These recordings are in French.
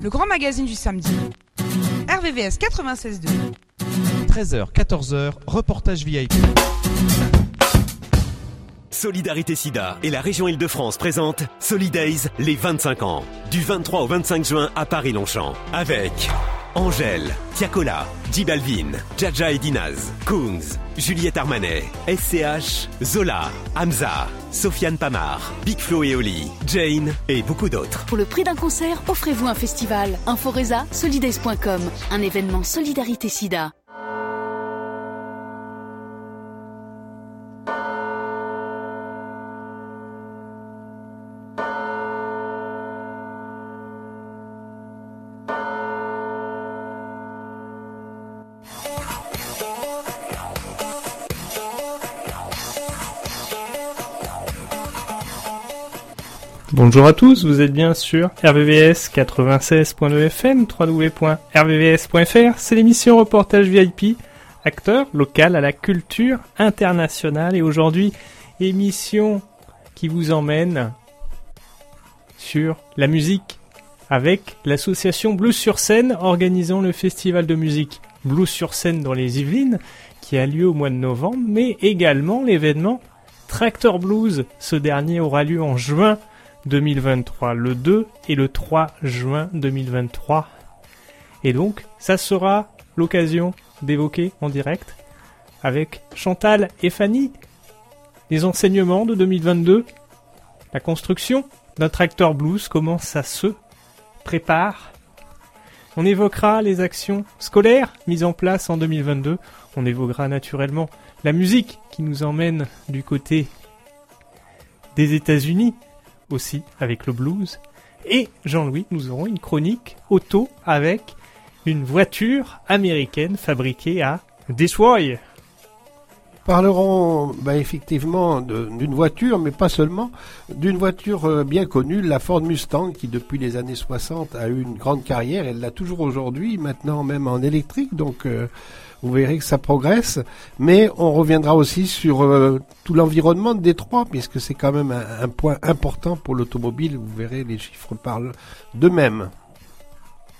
le grand magazine du samedi. RVVS 96.2. 13h, 14h, reportage VIP. Solidarité Sida et la région Île-de-France présentent Solidays les 25 ans. Du 23 au 25 juin à Paris-Longchamp. Avec Angèle, Tiakola, J Balvin, Jaja et Dinaz, Kungs, Juliette Armanet, SCH, Zola, Hamza, Sofiane Pamar, Big Flo et Oli, Jane et beaucoup d'autres. Pour le prix d'un concert, offrez-vous un festival. Inforesa, solidays.com, un événement Solidarité Sida. Bonjour à tous, vous êtes bien sur RVVS 96.2 FM, www.rvvs.fr, c'est l'émission Reportage VIP, acteur local à la culture internationale. Et aujourd'hui émission qui vous emmène sur la musique avec l'association Blues sur scène organisant le festival de musique Blues sur scène dans les Yvelines qui a lieu au mois de novembre mais également l'événement Tractor Blues, ce dernier aura lieu en juin 2023, le 2 et le 3 juin 2023. Et donc, ça sera l'occasion d'évoquer en direct avec Chantal et Fanny les enseignements de 2022, la construction d'un tracteur blues, comment ça se prépare. On évoquera les actions scolaires mises en place en 2022. On évoquera naturellement la musique qui nous emmène du côté des États-Unis aussi avec le blues. Et Jean-Louis, nous aurons une chronique auto avec une voiture américaine fabriquée à Detroit. Parlerons bah, effectivement d'une voiture, mais pas seulement, d'une voiture euh, bien connue, la Ford Mustang, qui depuis les années 60 a eu une grande carrière. Elle l'a toujours aujourd'hui, maintenant même en électrique. Donc euh, vous verrez que ça progresse. Mais on reviendra aussi sur euh, tout l'environnement de Détroit, puisque c'est quand même un, point important pour l'automobile. Vous verrez, les chiffres parlent d'eux-mêmes.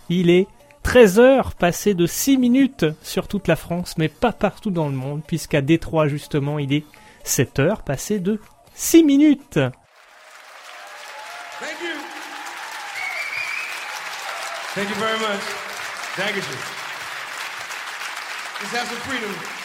Il est 13 heures passées de 6 minutes sur toute la France, mais pas partout dans le monde, puisqu'à Détroit, justement, il est 7 heures passées de 6 minutes. Thank you. Thank you very much. Thank you. Let's have some freedom.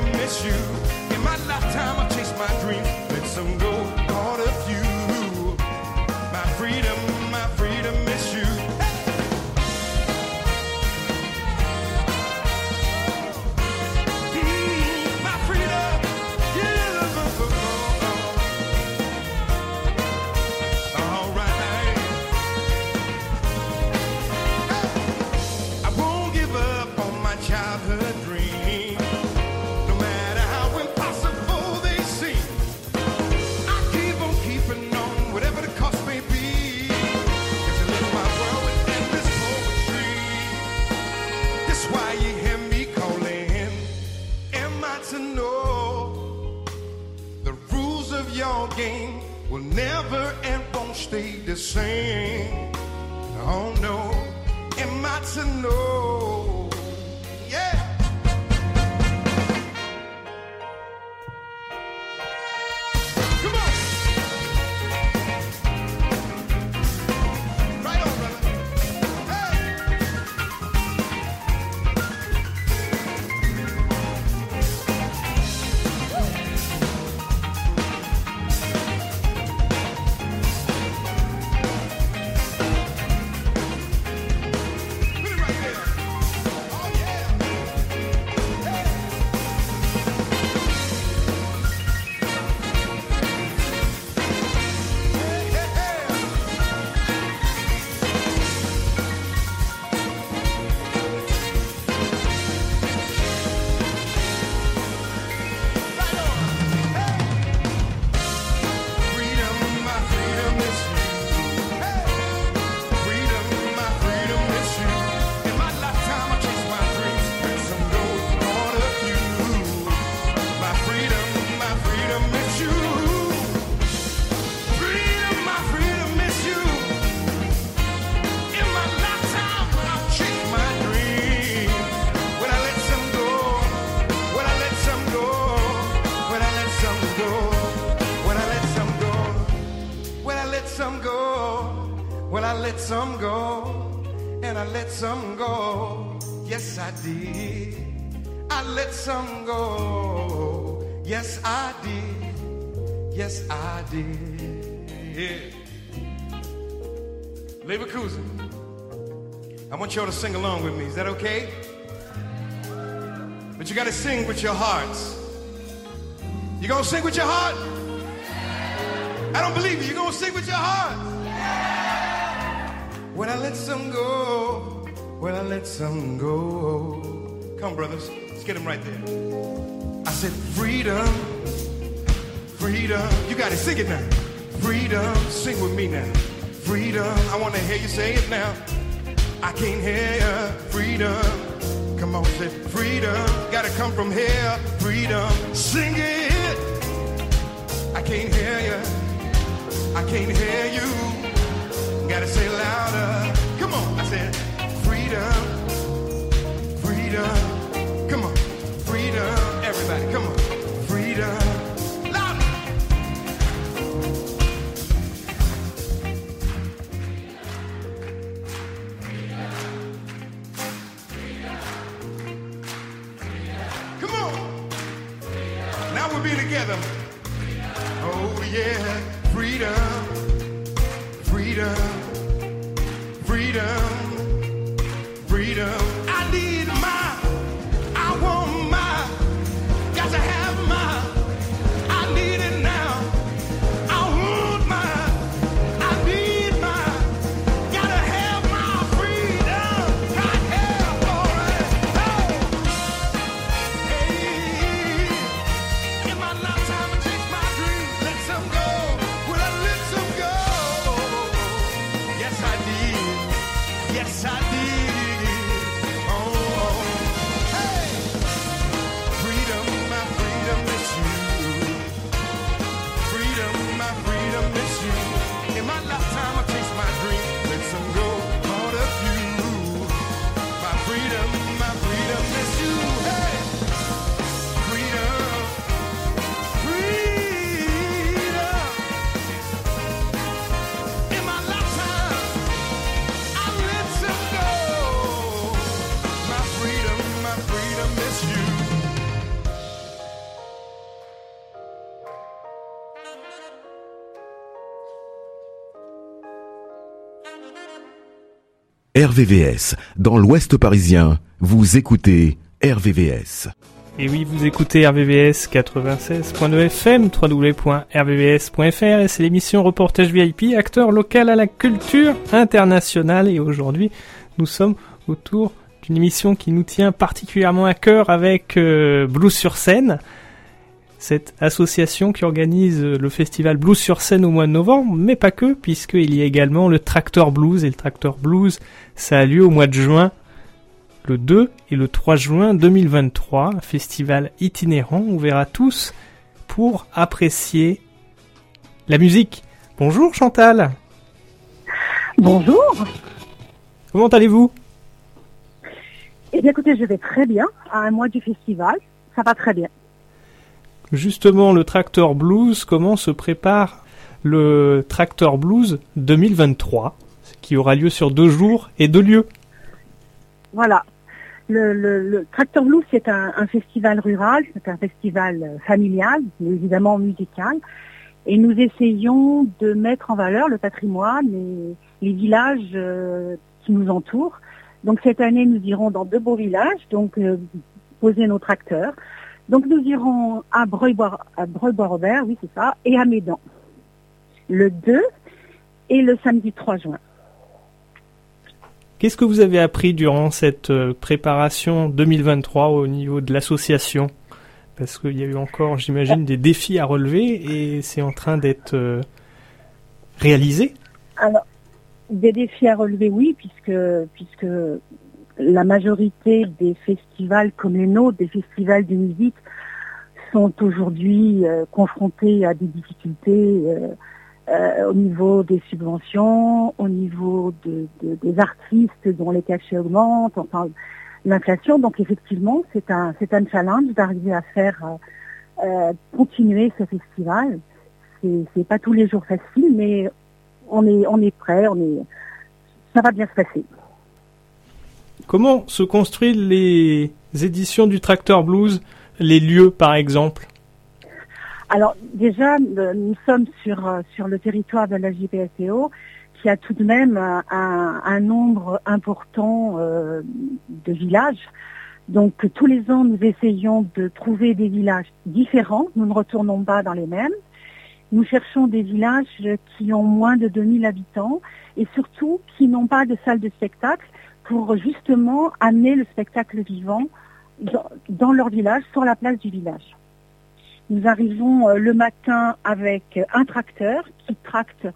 miss you. In my lifetime, I chased my dreams, met some stay the same. Oh no, am I to know? Did. I let some go. Yes, I did. Yes, I did. Yeah. Leverkusen, I want y'all to sing along with me. Is that okay? But you got to sing with your hearts. You gonna sing with your heart? I don't believe you. You gonna sing with your heart? When I let some go, when I let some go. Come, brothers, let's get them right there. I said, freedom, freedom. You got it. Sing it now. Freedom. Sing with me now. Freedom. I want to hear you say it now. I can't hear you. Freedom. Come on, say freedom. Gotta come from here. Freedom. Sing it. I can't hear you. I can't hear you. Gotta say louder. Come on. I said freedom. Freedom. Come on. Freedom. Everybody, come on. RVVS, dans l'Ouest parisien, vous écoutez RVVS. Et oui, vous écoutez RVVS 96.2 FM, www.rvvs.fr et c'est l'émission Reportage VIP, acteur local à la culture internationale. Et aujourd'hui, nous sommes autour d'une émission qui nous tient particulièrement à cœur avec euh, Blues sur scène. Cette association qui organise le festival Blues sur scène au mois de novembre, mais pas que, puisqu'il y a également le Tractor Blues. Et le Tractor Blues, ça a lieu au mois de juin le 2 et le 3 juin 2023, un festival itinérant ouvert à tous pour apprécier la musique. Bonjour Chantal, Bonjour. comment allez-vous? Eh bien, écoutez, je vais très bien. À un mois du festival, ça va très bien. Justement, le Tractor Blues, comment se prépare le Tractor Blues 2023, qui aura lieu sur deux jours et deux lieux Voilà. Le, le, Tractor Blues, c'est un, festival rural, c'est un festival euh, familial, mais évidemment musical. Et nous essayons de mettre en valeur le patrimoine et les villages euh, qui nous entourent. Donc cette année, nous irons dans deux beaux villages, donc euh, poser nos tracteurs. Donc nous irons à Breuil-Bois-Robert, oui c'est ça, et à Médan. Le 2 et le samedi 3 juin. Qu'est-ce que vous avez appris durant cette euh, préparation 2023 au niveau de l'association? Parce qu'il y a eu encore, j'imagine, des défis à relever et c'est en train d'être euh, réalisé. Alors, des défis à relever, oui, puisque, puisque la majorité des festivals comme les nôtres, des festivals de musique, sont aujourd'hui euh, confrontés à des difficultés euh, au niveau des subventions, au niveau de, de- des artistes dont les cachets augmentent, enfin l'inflation. Donc effectivement, c'est un c'est un challenge d'arriver à faire euh, euh, continuer ce festival. C'est c'est pas tous les jours facile, mais on est on est prêt, on est ça va bien se passer. Comment se construisent les éditions du Tracteur Blues, les lieux par exemple? Alors déjà, le- nous sommes sur, euh, sur le territoire de la JPSTO qui a tout de même un, un- un nombre important euh, de villages. Donc tous les ans, nous essayons de trouver des villages différents. Nous ne retournons pas dans les mêmes. Nous cherchons des villages qui ont moins de 2000 habitants et surtout qui n'ont pas de salle de spectacle pour justement amener le spectacle vivant dans, dans leur village, sur la place du village. Nous arrivons euh, le matin avec un tracteur qui tracte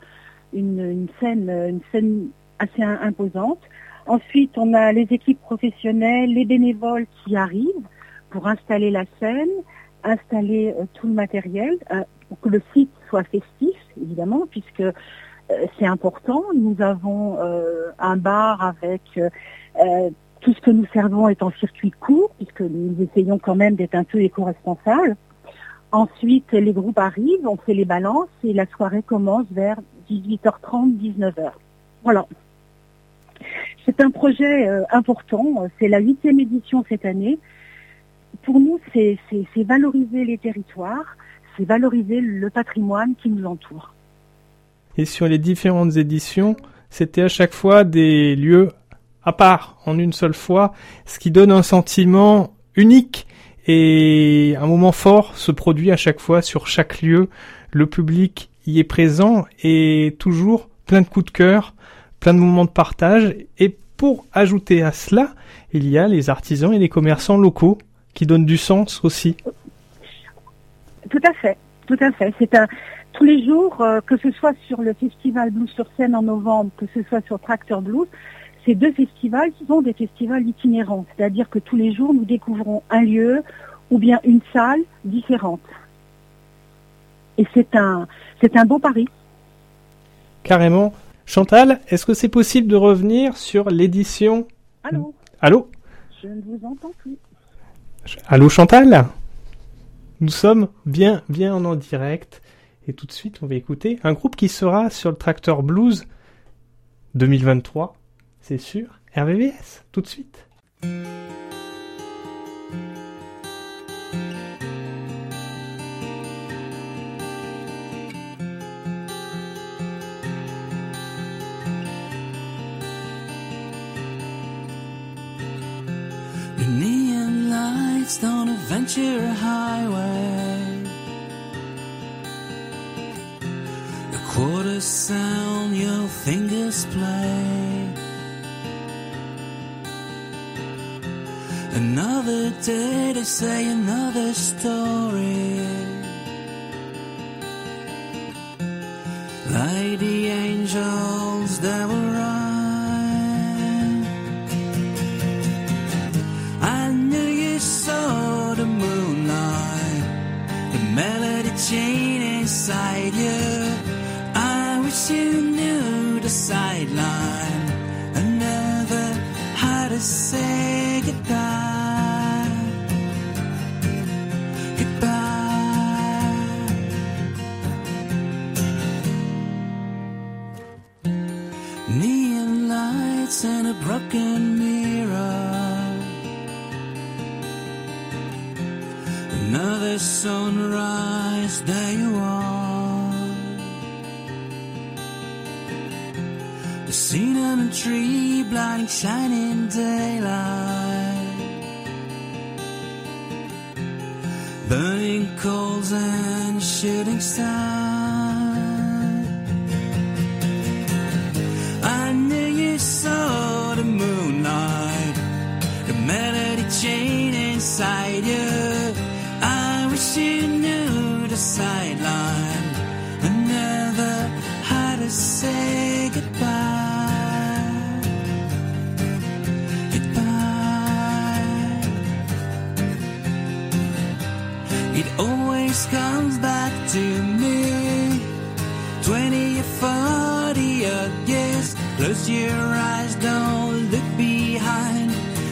une, une scène, une scène assez im- imposante. Ensuite, on a les équipes professionnelles, les bénévoles qui arrivent pour installer la scène, installer euh, tout le matériel, euh, pour que le site soit festif, évidemment, puisque euh, c'est important. Nous avons euh, un bar avec euh, euh, tout ce que nous servons est en circuit court, puisque nous essayons quand même d'être un peu éco-responsables. Ensuite, les groupes arrivent, on fait les balances et la soirée commence vers 18h30, 19h. Voilà. C'est un projet euh, important, c'est la huitième édition cette année. Pour nous, c'est valoriser les territoires, c'est valoriser le patrimoine qui nous entoure. Et sur les différentes éditions, c'était à chaque fois des lieux à part, en une seule fois, ce qui donne un sentiment unique et un moment fort se produit à chaque fois sur chaque lieu. Le public y est présent et toujours plein de coups de cœur, plein de moments de partage. Et pour ajouter à cela, il y a les artisans et les commerçants locaux qui donnent du sens aussi. Tout à fait, tout à fait. C'est un tous les jours, euh, que ce soit sur le festival Blues sur scène en novembre, que ce soit sur Tractor Blues, ces deux festivals sont des festivals itinérants, c'est-à-dire que tous les jours nous découvrons un lieu ou bien une salle différente. Et c'est un c'est un beau pari. Carrément. Chantal, est-ce que c'est possible de revenir sur l'édition Allô, Allô je ne vous entends plus. Allô Chantal Nous sommes bien, bien en direct. Et tout de suite, on va écouter un groupe qui sera sur le Tracteur Blues 2023. C'est sûr. RVVS, tout de suite. A Ventura highway. The quarters sound your fingers play. Did I say another story? It always comes back to me. Twenty or forty odd years. Close your eyes, don't look behind.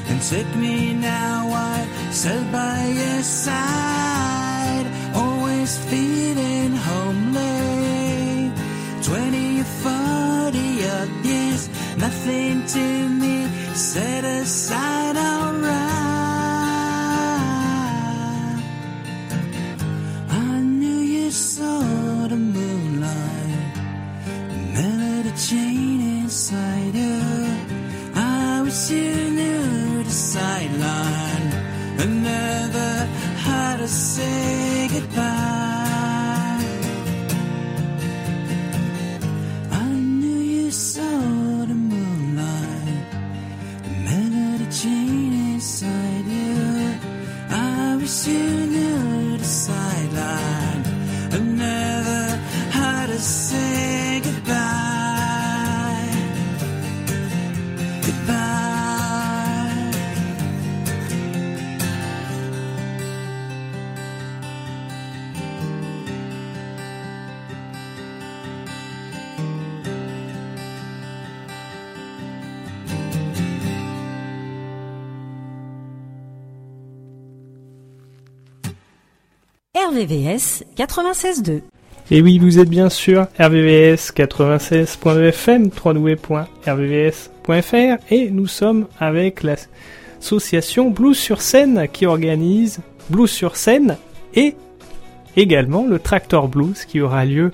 And take me now, I sit by your side. Always feeling homely. Twenty or forty odd years, nothing to me set aside say RVVS 96.2. Et oui, vous êtes bien sûr RVVS 96.2 FM, www.rvvs.fr et nous sommes avec l'association Blues sur scène qui organise Blues sur scène et également le Tractor Blues qui aura lieu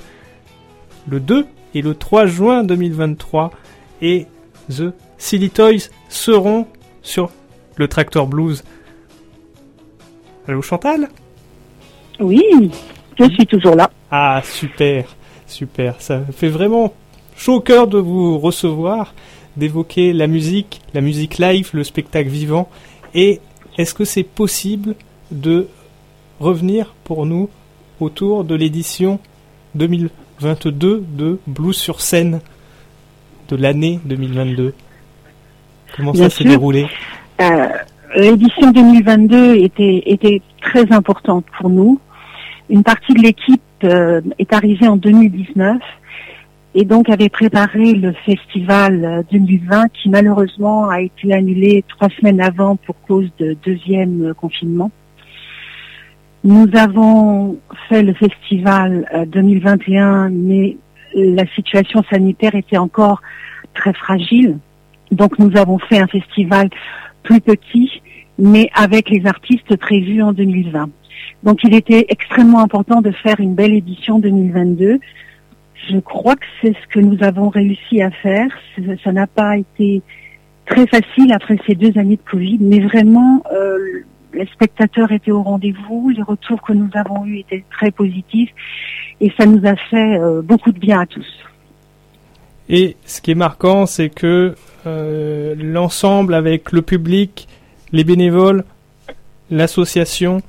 le 2 et le 3 juin 2023 et The Silly Toys seront sur le Tractor Blues. Allô Chantal? Oui, je suis toujours là. Ah, super, super. Ça fait vraiment chaud au cœur de vous recevoir, d'évoquer la musique, la musique live, le spectacle vivant. Et est-ce que c'est possible de revenir pour nous autour de l'édition 2022 de Blues sur scène de l'année 2022 Comment Bien ça s'est déroulé? Euh, L'édition 2022 était, était très importante pour nous. Une partie de l'équipe euh, est arrivée en 2019 et donc avait préparé le festival euh, 2020 qui malheureusement a été annulé trois semaines avant pour cause de deuxième euh, confinement. Nous avons fait le festival euh, 2021, mais la situation sanitaire était encore très fragile. Donc nous avons fait un festival plus petit, mais avec les artistes prévus en 2020. Donc il était extrêmement important de faire une belle édition 2022. Je crois que c'est ce que nous avons réussi à faire. Ça- n'a pas été très facile après ces deux années de Covid, mais vraiment euh, les spectateurs étaient au rendez-vous, les retours que nous avons eus étaient très positifs et ça nous a fait euh, beaucoup de bien à tous. Et ce qui est marquant, c'est que euh, l'ensemble avec le public, les bénévoles, l'association,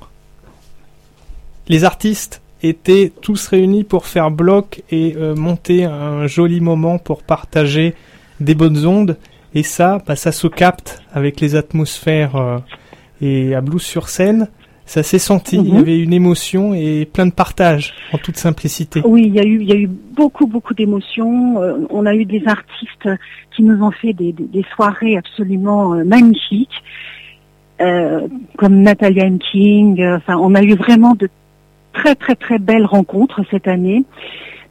les artistes étaient tous réunis pour faire bloc et euh, monter un joli moment pour partager des bonnes ondes. Et ça, bah, ça se capte avec les atmosphères euh, et à Blues sur scène. Ça s'est senti, il y Mhm. avait une émotion et plein de partage en toute simplicité. Oui, il y a eu, il y a eu beaucoup, beaucoup d'émotions. Euh, on a eu des artistes qui nous ont fait des, des- des soirées absolument magnifiques, comme Natalia M. King. Euh, Enfin, on a eu vraiment de très, très, très belles rencontres cette année.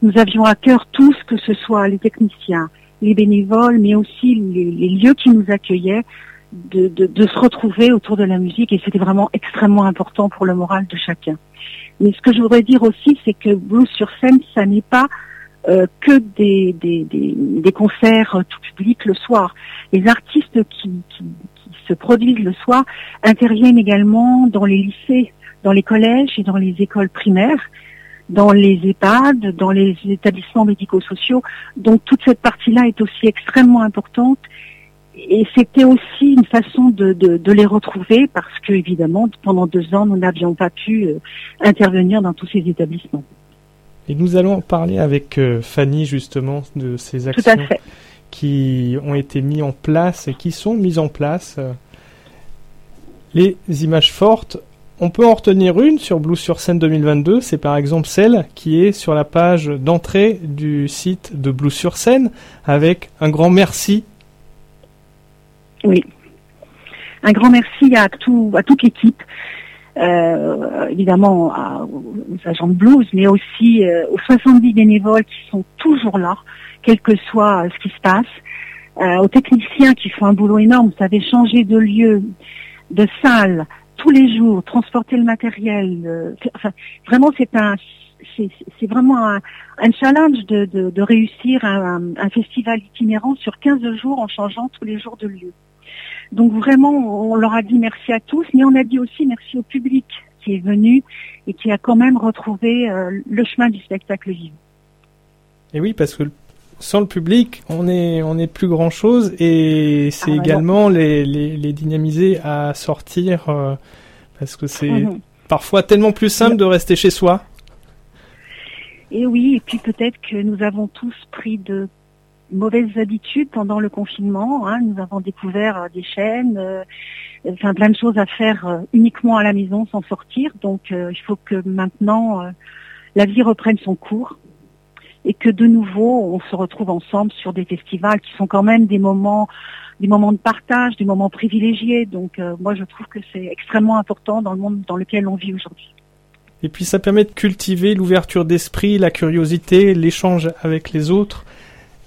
Nous avions à cœur tous, que ce soit les techniciens, les bénévoles, mais aussi les, les lieux qui nous accueillaient, de, de, de se retrouver autour de la musique. Et c'était vraiment extrêmement important pour le moral de chacun. Mais ce que je voudrais dire aussi, c'est que blues sur scène, ça n'est pas euh, que des, des, des, des concerts euh, tout public le soir. Les artistes qui, qui se produisent le soir interviennent également dans les lycées, dans les collèges et dans les écoles primaires, dans les EHPAD, dans les établissements médico-sociaux. Donc toute cette partie-là est aussi extrêmement importante. Et c'était aussi une façon de, de, de les retrouver parce que, évidemment, pendant deux ans, nous n'avions pas pu euh, intervenir dans tous ces établissements. Et nous allons parler avec euh, Fanny justement de ces Tout actions à fait. Qui ont été mises en place et qui sont mises en place. Les images fortes, on peut en retenir une sur Blues sur scène 2022, c'est par exemple celle qui est sur la page d'entrée du site de Blues sur scène avec un grand merci. Oui. Un grand merci à, tout, à toute l'équipe, euh, évidemment à- aux agents de blues, mais aussi euh, aux 70 bénévoles qui sont toujours là, quel que soit euh, ce qui se passe. euh, aux techniciens qui font un boulot énorme. Vous savez, changer de lieu, de salle tous les jours, transporter le matériel. euh, vraiment, c'est un, c'est vraiment un, challenge de, réussir un, festival itinérant sur 15 jours en changeant tous les jours de lieu. Donc vraiment, on leur a dit merci à tous, mais on a dit aussi merci au public qui est venu et qui a quand même retrouvé le chemin du spectacle vivant. Et oui, parce que sans le public, on est on est plus grand chose et c'est Ah, également les, les, les dynamiser à sortir euh, parce que c'est Mhm. parfois tellement plus simple de rester chez soi. Et oui, et puis peut-être que nous avons tous pris de mauvaises habitudes pendant le confinement. hein. Nous avons découvert euh, des chaînes, euh, enfin plein de choses à faire euh, uniquement à la maison sans sortir. Donc euh, il faut que maintenant euh, la vie reprenne son cours et que de nouveau on se retrouve ensemble sur des festivals qui sont quand même des moments des moments de partage, des moments privilégiés. Donc euh, moi je trouve que c'est extrêmement important dans le monde dans lequel on vit aujourd'hui. Et puis ça permet de cultiver l'ouverture d'esprit, la curiosité, l'échange avec les autres.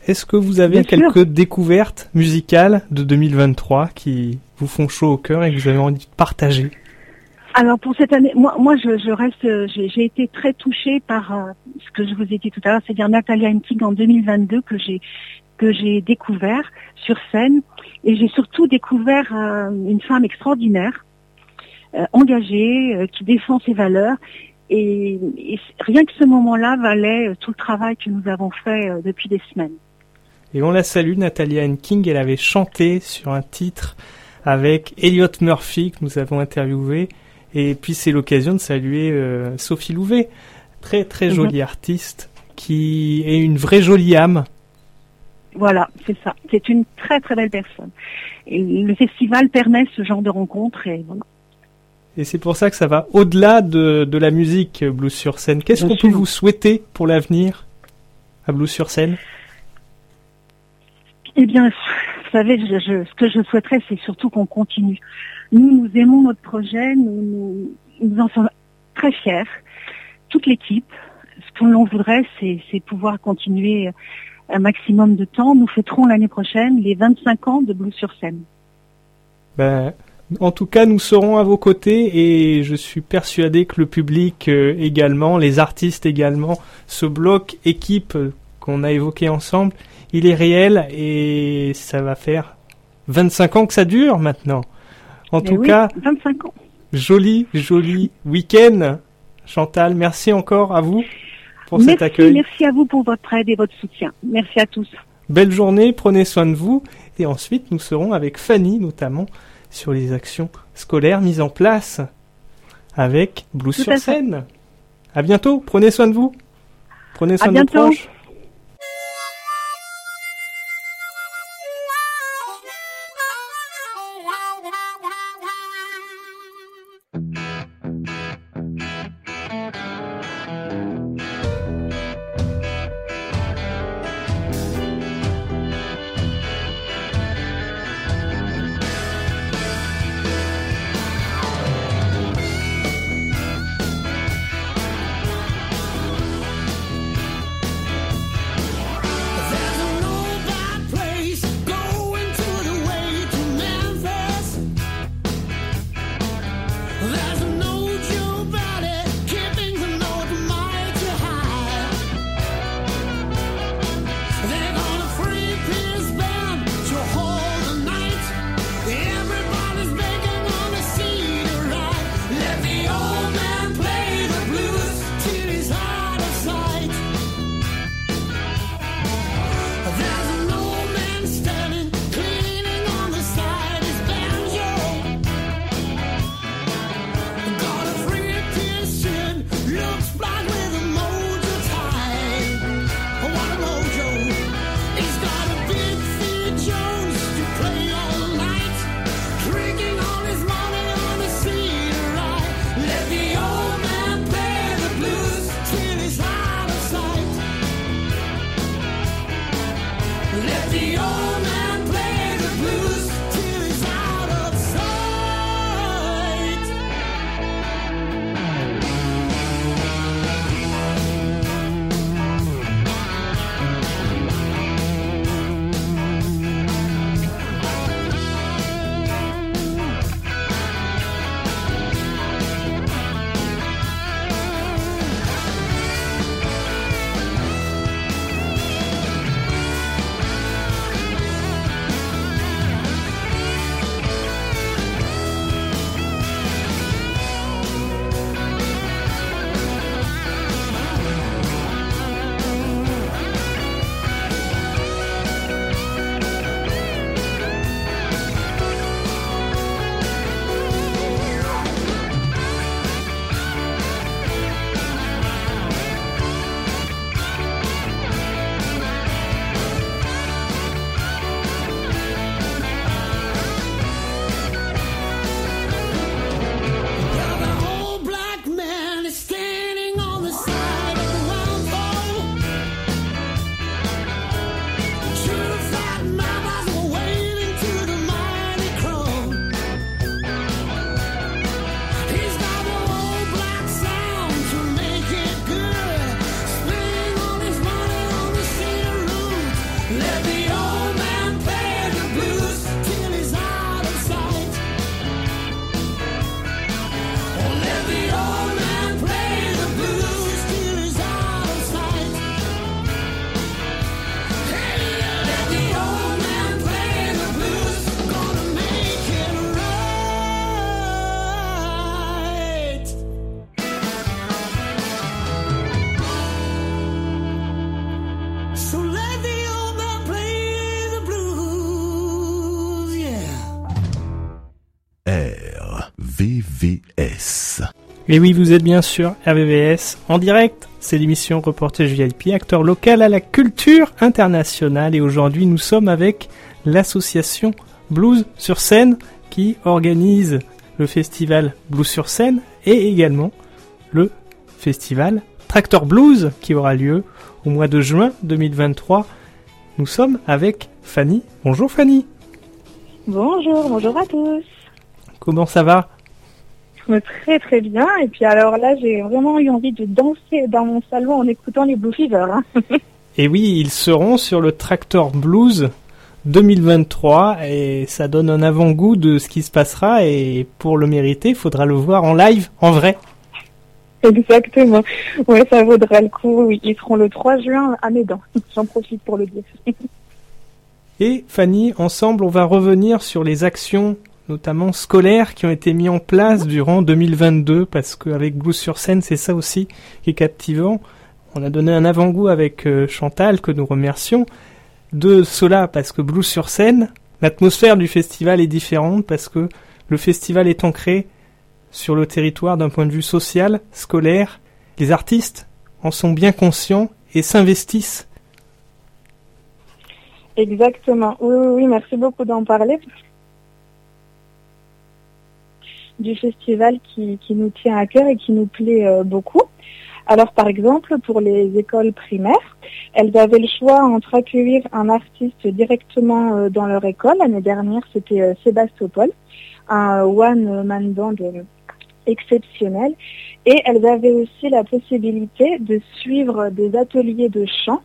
Est-ce que vous avez Bien sûr. quelques découvertes musicales de 2023 qui vous font chaud au cœur et que vous avez envie de partager? Alors pour cette année, moi, moi je, reste, euh, j'ai été très touchée par euh, ce que je vous ai dit tout à l'heure, c'est-à-dire Natalia Hentig en 2022 que j'ai que j'ai découvert sur scène et j'ai surtout découvert euh, une femme extraordinaire, engagée, qui défend ses valeurs. Et, rien que ce moment-là valait tout le travail que nous avons fait depuis des semaines. Et on la salue, Natalia King. Elle avait chanté sur un titre avec Elliot Murphy que nous avons interviewé. Et puis c'est l'occasion de saluer euh, Sophie Louvet, très très Mhm. jolie artiste qui est une vraie jolie âme. Voilà, c'est ça. C'est une très très belle personne. Et le festival permet ce genre de rencontres et voilà. Et c'est pour ça que ça va au-delà de, de la musique euh, Blues sur scène. Qu'est-ce qu'on peut vous souhaiter pour l'avenir à Blues sur scène? Eh bien, vous savez, je, je- ce que je souhaiterais, c'est surtout qu'on continue. Nous, nous aimons notre projet, nous, nous, nous en sommes très fiers, toute l'équipe. Ce que l'on voudrait, c'est pouvoir continuer un maximum de temps. Nous fêterons l'année prochaine les 25 ans de Blues sur scène. Ben, en tout cas, nous serons à vos côtés et je suis persuadé que le public euh, également, les artistes également, ce bloc équipe qu'on a évoqué ensemble, il est réel et ça va faire 25 ans que ça dure maintenant. En Mais tout oui, cas, 25 ans. joli, joli week-end. Chantal, merci encore à vous pour merci, cet accueil. merci à vous pour votre aide et votre soutien. Merci à tous. Belle journée, prenez soin de vous. Et ensuite, nous serons avec Fanny, notamment, sur les actions scolaires mises en place avec Blues Tout sur à fait. scène. À bientôt, prenez soin de vous. Prenez soin À de vos bientôt. proches. RVVS. Et oui, vous êtes bien sûr RVVS en direct. C'est l'émission Reportage VIP, acteur local à la culture internationale. Et aujourd'hui, nous sommes avec l'association Blues sur scène qui organise le festival Blues sur scène et également le festival Tractor Blues qui aura lieu au mois de juin 2023. Nous sommes avec Fanny. Bonjour Fanny. Bonjour, bonjour à tous. Comment ça va? Très très bien. Et puis alors là, j'ai vraiment eu envie de danser dans mon salon en écoutant les Blue Fever. hein. Et oui, ils seront sur le Tractor Blues 2023 et ça donne un avant-goût de ce qui se passera et pour le mériter, il faudra le voir en live, en vrai. Exactement. Ouais, ça vaudra le coup. Ils seront le 3 juin à Médan. J'en profite pour le dire. Et Fanny, ensemble, on va revenir sur les actions, notamment scolaires, qui ont été mises en place durant 2022, parce qu'avec Blues sur scène, c'est ça aussi qui est captivant. On a donné un avant-goût avec euh, Chantal, que nous remercions, de cela, parce que Blues sur scène, l'atmosphère du festival est différente, parce que le festival est ancré sur le territoire d'un point de vue social, scolaire. Les artistes en sont bien conscients et s'investissent Exactement. Oui, oui, oui, merci beaucoup d'en parler. Du festival qui, qui nous tient à cœur et qui nous plaît euh, beaucoup. Alors, par exemple, pour les écoles primaires, elles avaient le choix entre accueillir un artiste directement euh, dans leur école. L'année dernière, c'était euh, Sébastopol, un one-man band euh, exceptionnel. Et elles avaient aussi la possibilité de suivre des ateliers de chant.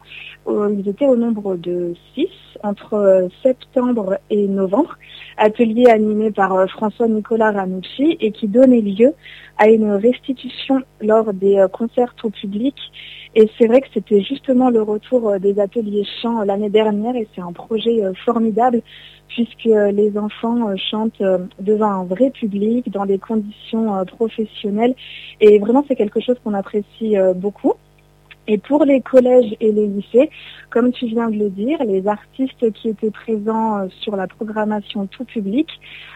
Euh, Ils étaient au nombre de six entre euh, septembre et novembre. Ateliers animés par euh, François-Nicolas Ranucci et qui donnaient lieu à une restitution lors des concerts au public. Et c'est vrai que c'était justement le retour euh, des ateliers chant euh, l'année dernière et c'est un projet euh, formidable puisque les enfants chantent devant un vrai public, dans des conditions professionnelles. Et vraiment, c'est quelque chose qu'on apprécie beaucoup. Et pour les collèges et les lycées, comme tu viens de le dire, les artistes qui étaient présents sur la programmation tout public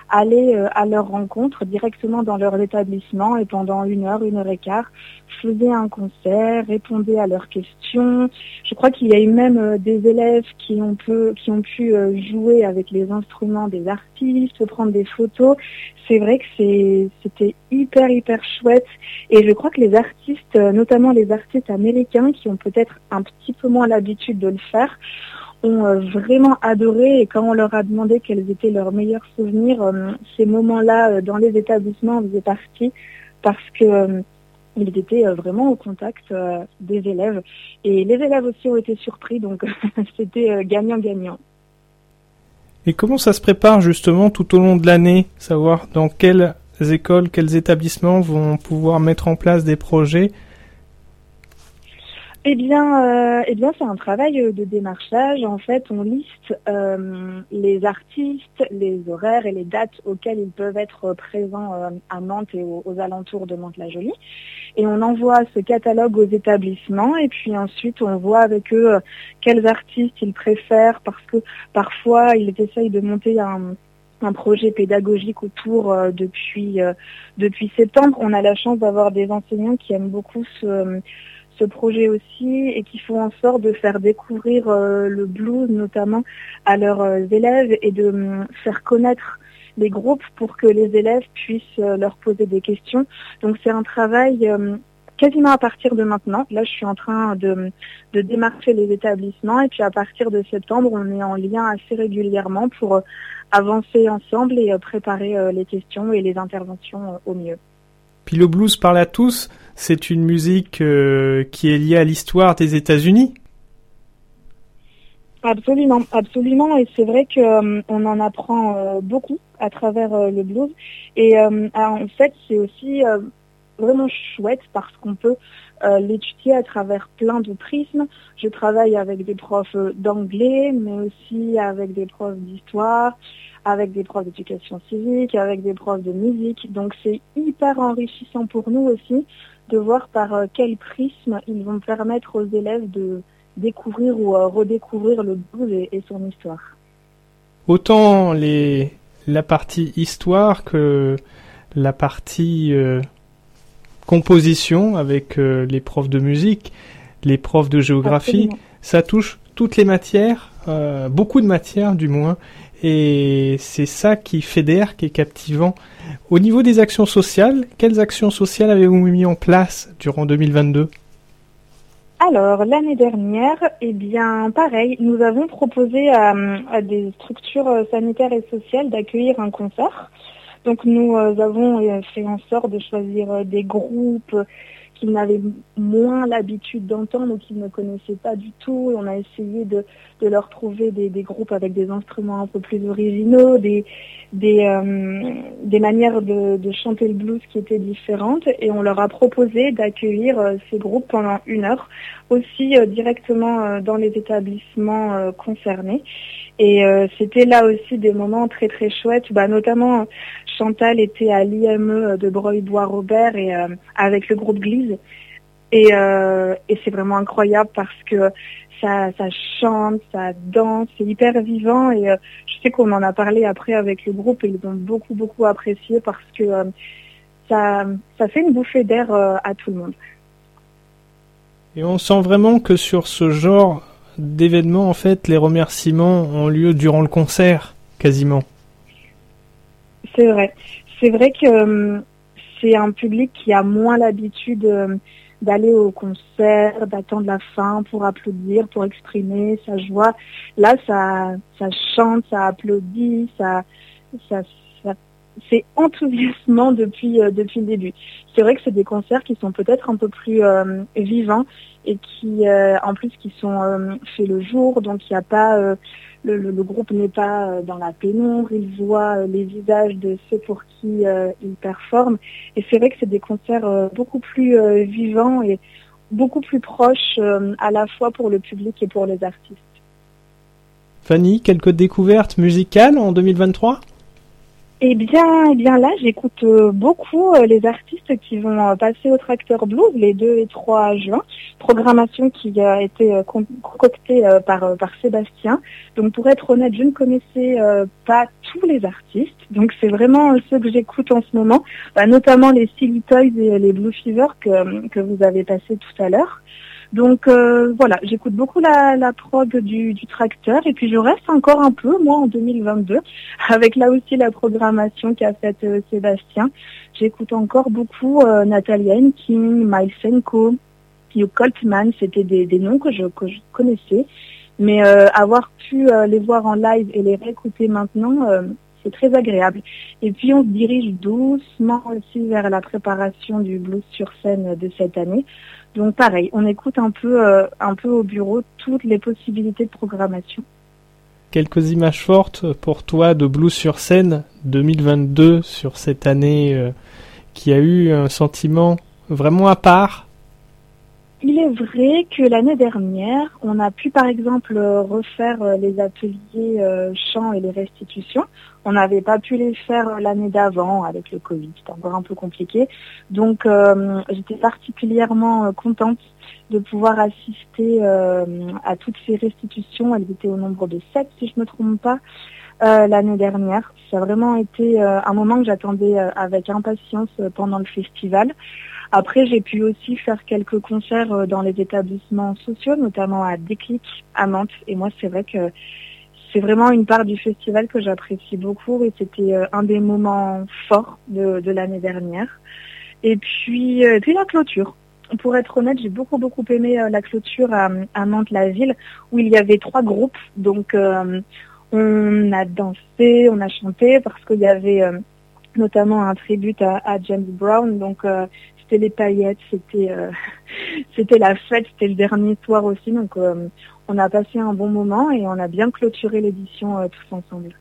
allaient euh, à leur rencontre directement dans leur établissement et pendant une heure, une heure et quart, faisaient un concert, répondaient à leurs questions. Je crois qu'il y a eu même euh, des élèves qui ont, peu, qui ont pu euh, jouer avec les instruments des artistes, prendre des photos. C'est vrai que c'était hyper, hyper chouette. Et je crois que les artistes, notamment les artistes américains qui ont peut-être un petit peu moins l'habitude de le faire, ont euh, vraiment adoré et quand on leur a demandé quels étaient leurs meilleurs souvenirs, euh, ces moments-là euh, dans les établissements faisaient partie parce que ils étaient vraiment au contact des élèves et les élèves aussi ont été surpris donc c'était gagnant-gagnant. Et comment ça se prépare justement tout au long de l'année? Savoir dans quelles écoles, quels établissements vont pouvoir mettre en place des projets Eh bien, euh, eh bien, c'est un travail euh, de démarchage. En fait, on liste euh, les artistes, les horaires et les dates auxquelles ils peuvent être présents euh, à Mantes et aux, alentours de Mantes-la-Jolie. Et on envoie ce catalogue aux établissements et puis ensuite on voit avec eux euh, quels artistes ils préfèrent parce que parfois ils essayent de monter un, projet pédagogique autour depuis, euh, depuis septembre. On a la chance d'avoir des enseignants qui aiment beaucoup ce ce projet aussi et qui font en sorte de faire découvrir euh, le blues notamment à leurs euh, élèves et de hum, faire connaître les groupes pour que les élèves puissent euh, leur poser des questions. Donc c'est un travail euh, quasiment à partir de maintenant. Là, je suis en train de, de démarcher les établissements et puis à partir de septembre, on est en lien assez régulièrement pour avancer ensemble et préparer les questions et les interventions au mieux. Puis le blues parle à tous, c'est une musique euh, qui est liée à l'histoire des États-Unis. Absolument, absolument, et c'est vrai que euh, en apprend euh, beaucoup à travers le blues. Et ah, en fait, c'est aussi vraiment chouette parce qu'on peut l'étudier à travers plein de prismes. Je travaille avec des profs d'anglais, mais aussi avec des profs d'histoire, avec des profs d'éducation civique, avec des profs de musique. Donc c'est hyper enrichissant pour nous aussi de voir par euh, quel prisme ils vont permettre aux élèves de découvrir ou euh, redécouvrir le blues et, et son histoire. Autant les, la partie histoire que la partie euh, composition avec euh, les profs de musique, les profs de géographie. Absolument. Ça touche toutes les matières, euh, beaucoup de matières du moins, et c'est ça qui fédère, qui est captivant. Au niveau des actions sociales, quelles actions sociales avez-vous mis en place durant 2022 Alors, l'année dernière, eh bien, pareil, nous avons proposé à, à des structures sanitaires et sociales d'accueillir un concert. Donc, nous euh, avons euh, fait en sorte de choisir euh, des groupes qu'ils n'avaient moins l'habitude d'entendre ou qu'ils ne connaissaient pas du tout. On a essayé de, de leur trouver des, des groupes avec des instruments un peu plus originaux, des, des, euh, des manières de, de chanter le blues qui étaient différentes. Et on leur a proposé d'accueillir euh, ces groupes pendant une heure, aussi euh, directement dans les établissements concernés. Et c'était là aussi des moments très très chouettes. Bah, notamment, Chantal était à l'IME de Breuil-Bois-Robert et euh, avec le groupe Glise. Et, euh, et c'est vraiment incroyable parce que ça, chante, ça danse, c'est hyper vivant. Et euh, je sais qu'on en a parlé après avec le groupe et ils ont beaucoup beaucoup apprécié parce que ça, fait une bouffée d'air à tout le monde. Et on sent vraiment que sur ce genre d'événement, en fait, les remerciements ont lieu durant le concert, quasiment. C'est vrai. Que euh, c'est un public qui a moins l'habitude euh, d'aller au concert, d'attendre la fin pour applaudir, pour exprimer sa joie. Là, ça, ça chante, ça applaudit, ça, ça- c'est enthousiasmant depuis euh, depuis le début. C'est vrai que c'est des concerts qui sont peut-être un peu plus euh, vivants et qui, euh, en plus, qui sont faits le jour, donc il n'y a pas le, le- groupe n'est pas dans la pénombre, il voit les visages de ceux pour qui il performe. Et c'est vrai que c'est des concerts beaucoup plus vivants et beaucoup plus proches à la fois pour le public et pour les artistes. Fanny, quelques découvertes musicales en 2023 Eh bien, eh bien là, j'écoute euh, beaucoup euh, les artistes qui vont euh, passer au Tracteur Blues les 2 et 3 juin. Programmation qui a été con- concoctée par, Sébastien. Donc, pour être honnête, je ne connaissais pas tous les artistes. Donc, c'est vraiment ceux que j'écoute en ce moment, Bah, notamment les Silly Toys et les Blue Fever que, vous avez passé tout à l'heure. Donc euh, voilà, j'écoute beaucoup la, la prog du, du tracteur et puis je reste encore un peu, moi, en 2022, avec là aussi la programmation qu'a faite euh, Sébastien. J'écoute encore beaucoup euh, Natalia Henkin, Miles Senko, Coltman, c'était des, des noms que je, que je connaissais. Mais euh, avoir pu euh, les voir en live et les réécouter maintenant, c'est très agréable. Et puis on se dirige doucement aussi vers la préparation du blues sur scène de cette année. Donc pareil, on écoute un peu, euh, un peu au bureau toutes les possibilités de programmation. Quelques images fortes pour toi de blues sur scène 2022 sur cette année euh, qui a eu un sentiment vraiment à part. Il est vrai que l'année dernière, on a pu par exemple refaire euh, les ateliers euh, chant et les restitutions. On n'avait pas pu les faire euh, l'année d'avant avec le Covid, c'était encore un peu compliqué. Donc j'étais particulièrement contente de pouvoir assister à toutes ces restitutions. Elles étaient au nombre de sept, si je ne me trompe pas, l'année dernière. Ça a vraiment été un moment que j'attendais avec impatience pendant le festival. Après, j'ai pu aussi faire quelques concerts euh, dans les établissements sociaux, notamment à Déclic, à Nantes. Et moi, c'est vrai que c'est vraiment une part du festival que j'apprécie beaucoup et c'était euh, un des moments forts de, l'année dernière. Et puis, euh, et puis la clôture. Pour être honnête, j'ai beaucoup beaucoup aimé la clôture à, à Nantes-la-Ville où il y avait trois groupes. Donc, on a dansé, on a chanté parce qu'il y avait notamment un tribut à, James Brown. Donc, c'était les paillettes, c'était euh, c'était la fête, c'était le dernier soir aussi. Donc, euh, on a passé un bon moment et on a bien clôturé l'édition euh, tous ensemble.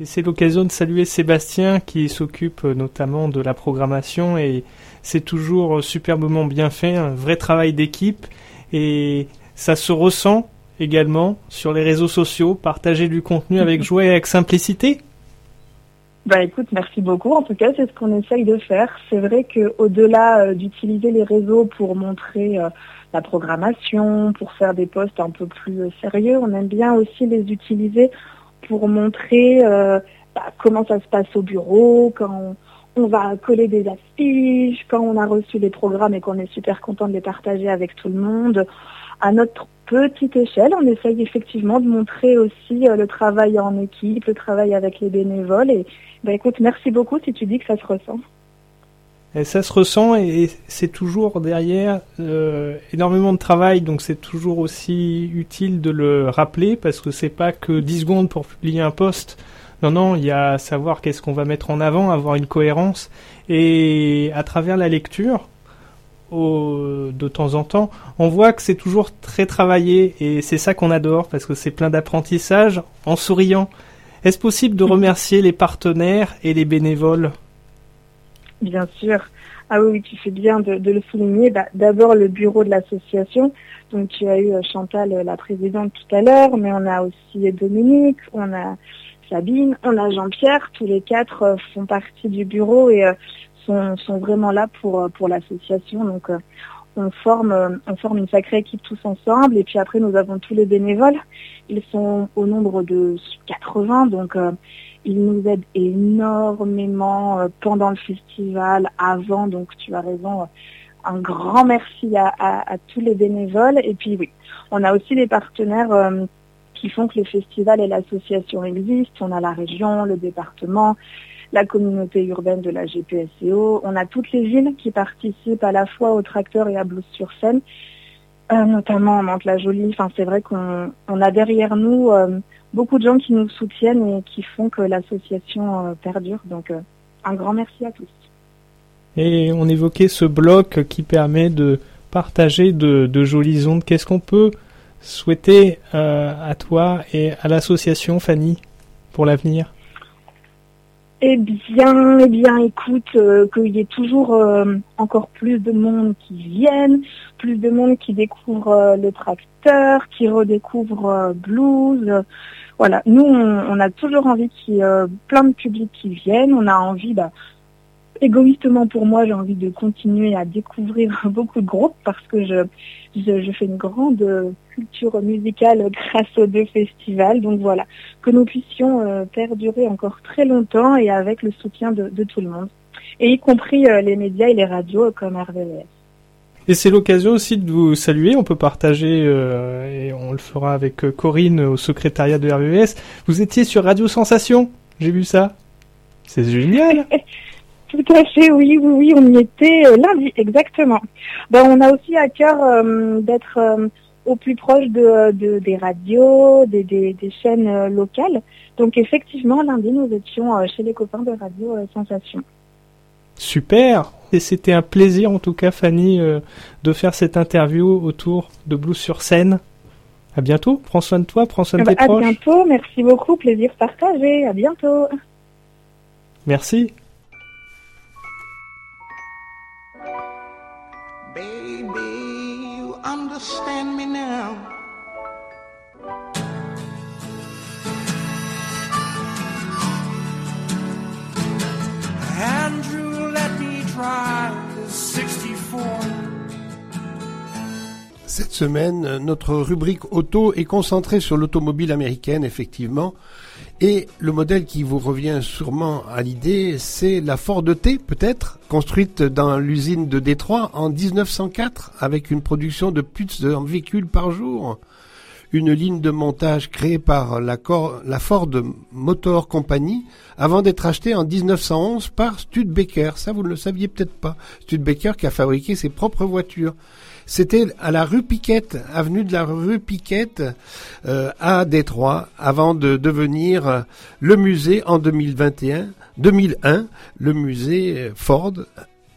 Et c'est l'occasion de saluer Sébastien qui s'occupe notamment de la programmation et c'est toujours superbement bien fait, un vrai travail d'équipe et ça se ressent également sur les réseaux sociaux, partager du contenu avec joie et avec simplicité. Bah écoute, merci beaucoup. En tout cas, c'est ce qu'on essaye de faire. C'est vrai que au-delà euh, d'utiliser les réseaux pour montrer euh, la programmation, pour faire des posts un peu plus euh, sérieux, on aime bien aussi les utiliser pour montrer bah, comment ça se passe au bureau, quand on, on va coller des affiches, quand on a reçu les programmes et qu'on est super content de les partager avec tout le monde. À notre petite échelle, on essaye effectivement de montrer aussi euh, le travail en équipe, le travail avec les bénévoles. Et bah, écoute, merci beaucoup si tu dis que ça se ressent. Ça se ressent et c'est toujours derrière euh, énormément de travail, donc c'est toujours aussi utile de le rappeler parce que c'est pas que 10 secondes pour publier un post. Non, non, il y a à savoir qu'est-ce qu'on va mettre en avant, avoir une cohérence et à travers la lecture, au, de temps en temps, on voit que c'est toujours très travaillé et c'est ça qu'on adore parce que c'est plein d'apprentissage en souriant. Est-ce possible de remercier les partenaires et les bénévoles? Bien sûr. Ah oui, tu fais bien de, de le souligner. Bah, D'abord, le bureau de l'association. Donc, tu as eu euh, Chantal, euh, la présidente, tout à l'heure, mais on a aussi Dominique, on a Sabine, on a Jean-Pierre. Tous les quatre euh, font partie du bureau et sont, vraiment là pour, euh, pour l'association. Donc, euh, on forme, euh, on forme une sacrée équipe tous ensemble. Et puis après, nous avons tous les bénévoles. Ils sont au nombre de 80, donc ils nous aident énormément pendant le festival, avant. Donc, tu as raison. un grand merci à, tous les bénévoles. Et puis oui, on a aussi les partenaires qui font que le festival et l'association existent. On a la région, le département, la communauté urbaine de la GPSEO. On a toutes les villes qui participent à la fois au tracteur et à Blues sur scène, euh, notamment Mantes-la-Jolie. Enfin, c'est vrai qu'on on a derrière nous euh, beaucoup de gens qui nous soutiennent et qui font que l'association euh, perdure. Donc, un grand merci à tous. Et on évoquait ce bloc qui permet de partager de, jolies ondes. Qu'est-ce qu'on peut souhaiter à toi et à l'association, Fanny, pour l'avenir? Eh bien, eh bien, écoute, euh, qu'il y ait toujours euh, encore plus de monde qui viennent, plus de monde qui découvre euh, le tracteur, qui redécouvre euh, blues. voilà, nous, on, a toujours envie qu'il y ait plein de publics qui viennent. On a envie, bah, égoïstement pour moi, j'ai envie de continuer à découvrir beaucoup de groupes parce que je, je, fais une grande culture musicale grâce aux deux festivals. Donc voilà, que nous puissions euh, perdurer encore très longtemps et avec le soutien de, de tout le monde, et y compris euh, les médias et les radios comme RVS. Et c'est l'occasion aussi de vous saluer. On peut partager, euh, et on le fera avec Corinne au secrétariat de RVS. Vous étiez sur Radio Sensation, j'ai vu ça. C'est génial. Tout à fait, oui, oui, oui, on y était lundi, exactement. Ben, on a aussi à cœur euh, d'être euh, au plus proche de, de- des radios, des, des, des chaînes euh, locales. Donc effectivement, lundi, nous étions euh, chez les copains de Radio euh, Sensation. Super. Et c'était un plaisir, en tout cas, Fanny, euh, de faire cette interview autour de Blues sur scène. À bientôt. Prends soin de toi, prends soin de ben, tes à proches. bientôt, merci beaucoup, plaisir partagé, à bientôt. Merci. Baby, understand me now. Andrew, let me try the 64. Cette semaine, notre rubrique auto est concentrée sur l'automobile américaine, effectivement. Et le modèle qui vous revient sûrement à l'idée, c'est la Ford T, peut-être, construite dans l'usine de Détroit en 1904, avec une production de plus d'un véhicule par jour. Une ligne de montage créée par la, la Ford Motor Company avant d'être achetée en 1911 par Studebaker. Ça, vous ne le saviez peut-être pas. Studebaker qui a fabriqué ses propres voitures. C'était à la rue Piquette, avenue de la rue Piquette, euh, à Détroit, avant de devenir le musée en 2021, 2001, le musée Ford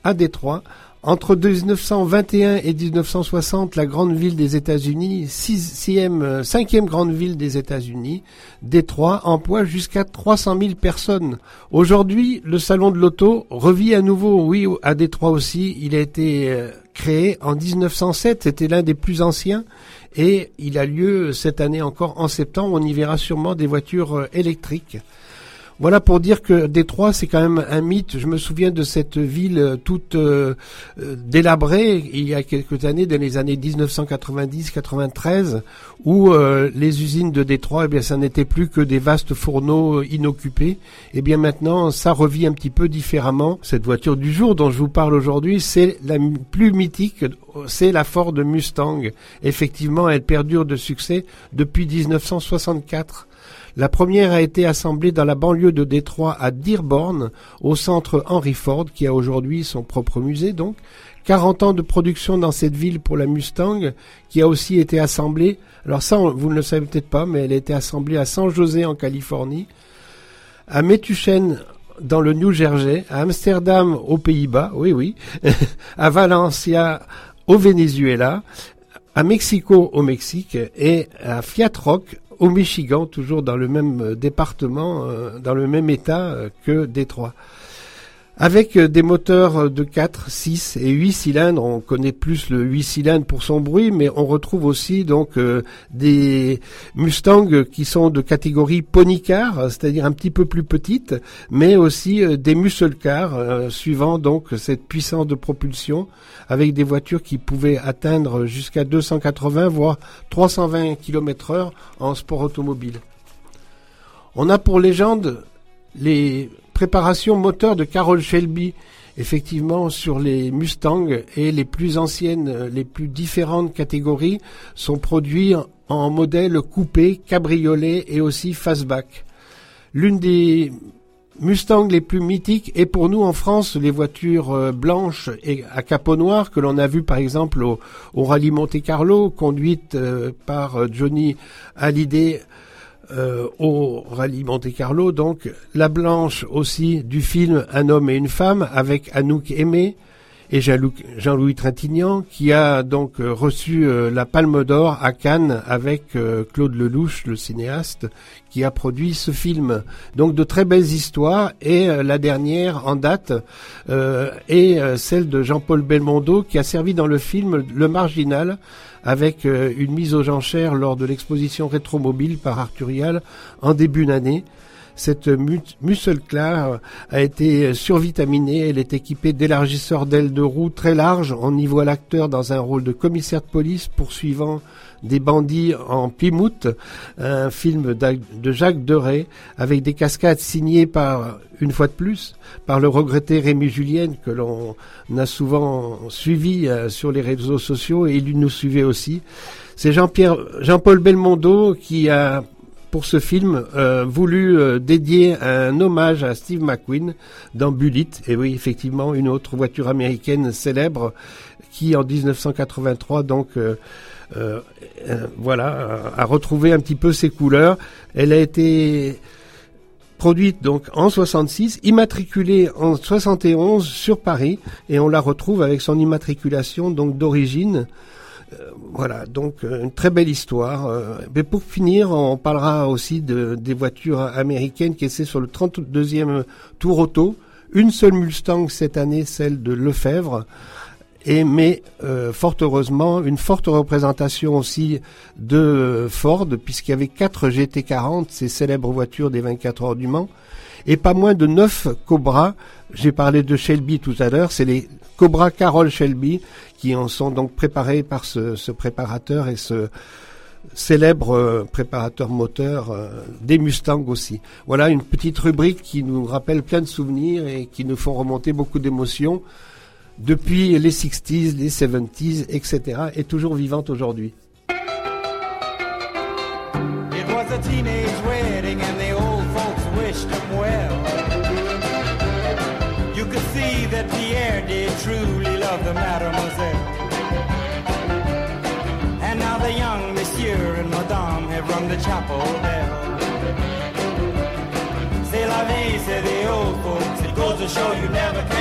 à Détroit. Entre 1921 et 1960, la grande ville des États-Unis, sixième, euh, cinquième grande ville des États-Unis, Détroit emploie jusqu'à 300 000 personnes. Aujourd'hui, le salon de l'auto revit à nouveau. Oui, à Détroit aussi, il a été euh, créé en 1907. C'était l'un des plus anciens et il a lieu cette année encore en septembre. On y verra sûrement des voitures euh, électriques. Voilà pour dire que Détroit, c'est quand même un mythe. Je me souviens de cette ville euh, toute euh, euh, délabrée il y a quelques années, dans les années 1990-93, où les usines de Détroit, eh bien, ça n'était plus que des vastes fourneaux inoccupés. Eh bien, maintenant, ça revit un petit peu différemment. Cette voiture du jour dont je vous parle aujourd'hui, c'est la plus mythique, c'est la Ford Mustang. Effectivement, elle perdure de succès depuis 1964. La première a été assemblée dans la banlieue de Détroit à Dearborn, au centre Henry Ford, qui a aujourd'hui son propre musée donc. 40 ans de production dans cette ville pour la Mustang, qui a aussi été assemblée, alors ça vous ne le savez peut-être pas, mais elle a été assemblée à San José en Californie, à Metuchen dans le New Jersey, à Amsterdam aux Pays-Bas, oui oui, à Valencia au Venezuela, à Mexico au Mexique et à Fiat Rock au Michigan, toujours dans le même euh, département, euh, dans le même état euh, que Détroit. Avec des moteurs de 4, 6 et 8 cylindres, on connaît plus le 8 cylindres pour son bruit, mais on retrouve aussi donc des Mustangs qui sont de catégorie pony car, c'est-à-dire un petit peu plus petites, mais aussi des muscle cars, suivant donc cette puissance de propulsion avec des voitures qui pouvaient atteindre jusqu'à 280 voire 320 km heure en sport automobile. On a pour légende les préparations moteurs de Carroll Shelby, effectivement sur les Mustangs et les plus anciennes, les plus différentes catégories sont produits en modèle coupé, cabriolet et aussi fastback. L'une des Mustang les plus mythiques et pour nous en France les voitures euh, blanches et à capot noir que l'on a vu par exemple au, rallye Monte Carlo conduite euh, par euh, Johnny Hallyday au rallye Monte Carlo. Donc la blanche aussi du film Un homme et une femme avec Anouk Aimé et Jean-Louis Trintignant, qui a donc euh, reçu euh, la Palme d'Or à Cannes avec euh, Claude Lelouch, le cinéaste, qui a produit ce film. Donc de très belles histoires, et la dernière en date est celle de Jean-Paul Belmondo, qui a servi dans le film Le Marginal, avec une mise aux enchères lors de l'exposition rétromobile par Arturial en début d'année. Cette muscle claire a été survitaminée. Elle est équipée d'élargisseurs d'ailes de roue très larges. On y voit l'acteur dans un rôle de commissaire de police poursuivant des bandits en Plymouth, un film de Jacques Deray avec des cascades signées par, une fois de plus, par le regretté Rémi Julienne que l'on a souvent suivi euh, sur les réseaux sociaux et il nous suivait aussi. C'est Jean-Pierre, Jean-Paul Belmondo qui a pour ce film euh, voulu euh, dédier un hommage à Steve McQueen dans Bullitt. Et oui, effectivement, une autre voiture américaine célèbre qui, en 1983, donc, euh, voilà, a retrouvé un petit peu ses couleurs. Elle a été produite donc en 66, immatriculée en 71 sur Paris, et on la retrouve avec son immatriculation donc d'origine euh, voilà, donc euh, une très belle histoire. Euh, mais pour finir, on parlera aussi de, des voitures américaines qui essaient sur le 32e Tour Auto. Une seule Mustang cette année, celle de Lefebvre. Et mais fort heureusement, une forte représentation aussi de Ford, puisqu'il y avait quatre GT40, ces célèbres voitures des 24 heures du Mans, et pas moins de neuf Cobra. J'ai parlé de Shelby tout à l'heure, c'est les Cobra Carol Shelby qui en sont donc préparés par ce, préparateur et ce célèbre euh, préparateur moteur euh, des Mustangs aussi. Voilà une petite rubrique qui nous rappelle plein de souvenirs et qui nous font remonter beaucoup d'émotions depuis les 60s, les 70s, etc. et toujours vivante aujourd'hui. Chapel bell. C'est la vie, say the old folks. It goes to show you never can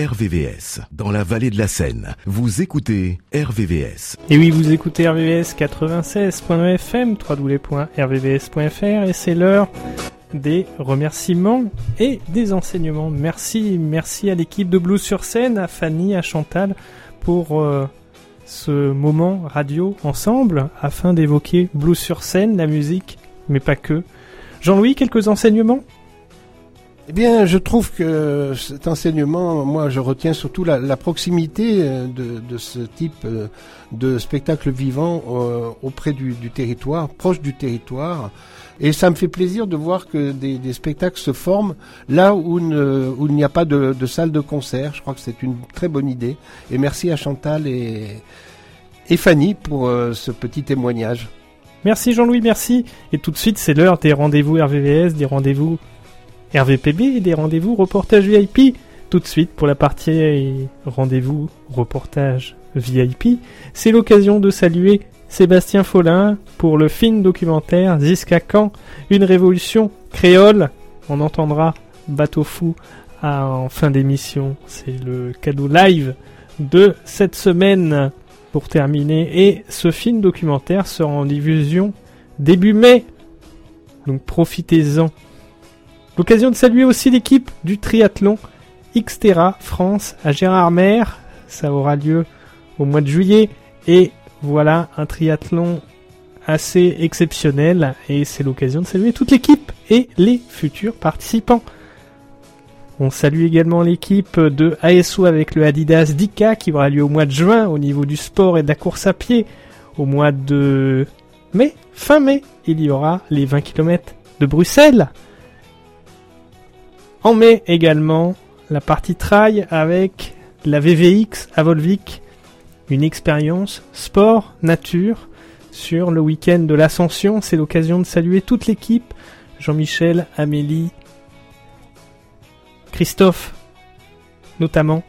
RVVS, dans la vallée de la Seine. Vous écoutez RVVS. Et oui, vous écoutez RVVS 96.fm, www.rvvs.fr, et c'est l'heure des remerciements et des enseignements. Merci, merci à l'équipe de Blues sur scène, à Fanny, à Chantal, pour euh, ce moment radio ensemble, afin d'évoquer Blues sur scène, la musique, mais pas que. Jean-Louis, quelques enseignements? Eh bien, je trouve que cet enseignement, moi, je retiens surtout la, proximité euh, de, ce type euh, de spectacle vivant euh, auprès du, territoire, proche du territoire. Et ça me fait plaisir de voir que des, spectacles se forment là où, il n'y a pas de, salle de concert. Je crois que c'est une très bonne idée. Et merci à Chantal et, Fanny pour ce petit témoignage. Merci Jean-Louis, merci. Et tout de suite, c'est l'heure des rendez-vous RVVS, des rendez-vous RVPB des rendez-vous reportage VIP. Tout de suite, pour la partie rendez-vous reportage VIP, c'est l'occasion de saluer Sébastien Follin pour le film documentaire Ziska Khan, une révolution créole. On entendra Bateau Fou en fin d'émission. C'est le cadeau live de cette semaine pour terminer. Et ce film documentaire sera en diffusion début mai. Donc profitez-en. L'occasion de saluer aussi l'équipe du triathlon Xterra France à Gérardmer. Ça aura lieu au mois de juillet. Et voilà un triathlon assez exceptionnel. Et c'est l'occasion de saluer toute l'équipe et les futurs participants. On salue également l'équipe de ASO avec le Adidas Dika qui aura lieu au mois de juin au niveau du sport et de la course à pied. Au mois de mai, fin mai, il y aura les 20 km de Bruxelles. En mai également, la partie trail avec la VVX à Volvic, une expérience sport, nature sur le week-end de l'ascension. C'est l'occasion de saluer toute l'équipe, Jean-Michel, Amélie, Christophe notamment.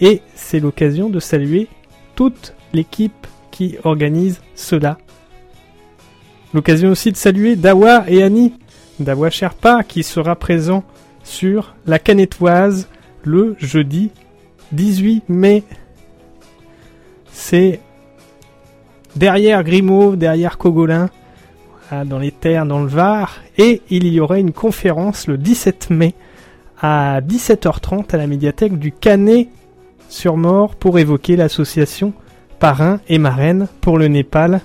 Et c'est l'occasion de saluer toute l'équipe qui organise cela. L'occasion aussi de saluer Dawa et Annie, Dawa Sherpa qui sera présent sur la Canetoise le jeudi 18 mai. C'est derrière Grimaud, derrière Cogolin, dans les terres, dans le Var. Et il y aurait une conférence le 17 mai à 17h30 à la médiathèque du Canet sur Mort pour évoquer l'association Parrain et Marraine pour le Népal.